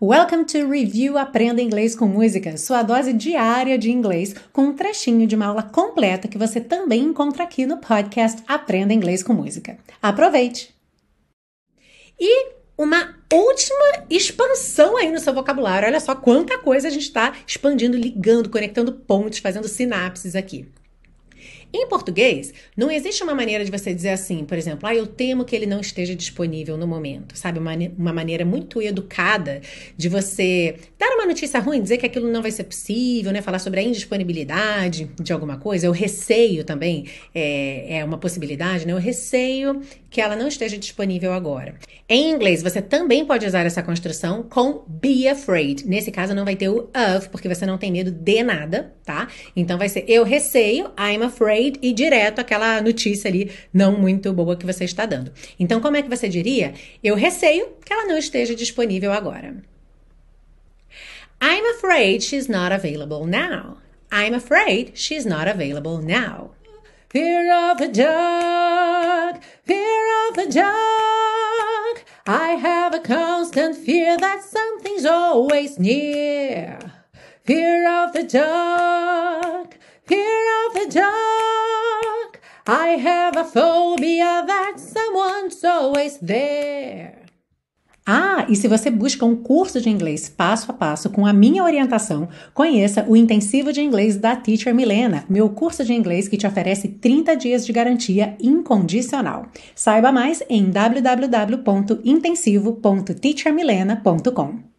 Welcome to Review Aprenda Inglês com Música, sua dose diária de inglês, com um trechinho de uma aula completa que você também encontra aqui no podcast Aprenda Inglês com Música. Aproveite! E uma última expansão aí no seu vocabulário. Olha só quanta coisa a gente está expandindo, ligando, conectando pontos, fazendo sinapses aqui. Em português, não existe uma maneira de você dizer assim, por exemplo, ah, eu temo que ele não esteja disponível no momento, sabe? Uma, uma maneira muito educada de você dar uma notícia ruim, dizer que aquilo não vai ser possível, né? Falar sobre a indisponibilidade de alguma coisa, o receio também é, é uma possibilidade, né? O receio que ela não esteja disponível agora. Em inglês, você também pode usar essa construção com be afraid. Nesse caso, não vai ter o of, porque você não tem medo de nada, tá? Então vai ser eu receio, I'm afraid, e direto aquela notícia ali não muito boa que você está dando. Então, como é que você diria? Eu receio que ela não esteja disponível agora. I'm afraid she's not available now. I'm afraid she's not available now. Fear of the dark, fear of the dark. I have a constant fear that something's always near. Fear of the dark, I have a phobia that someone's always there. Ah, e se você busca um curso de inglês passo a passo com a minha orientação, conheça o Intensivo de Inglês da Teacher Milena, meu curso de inglês que te oferece 30 dias de garantia incondicional. Saiba mais em www.intensivo.teachermilena.com.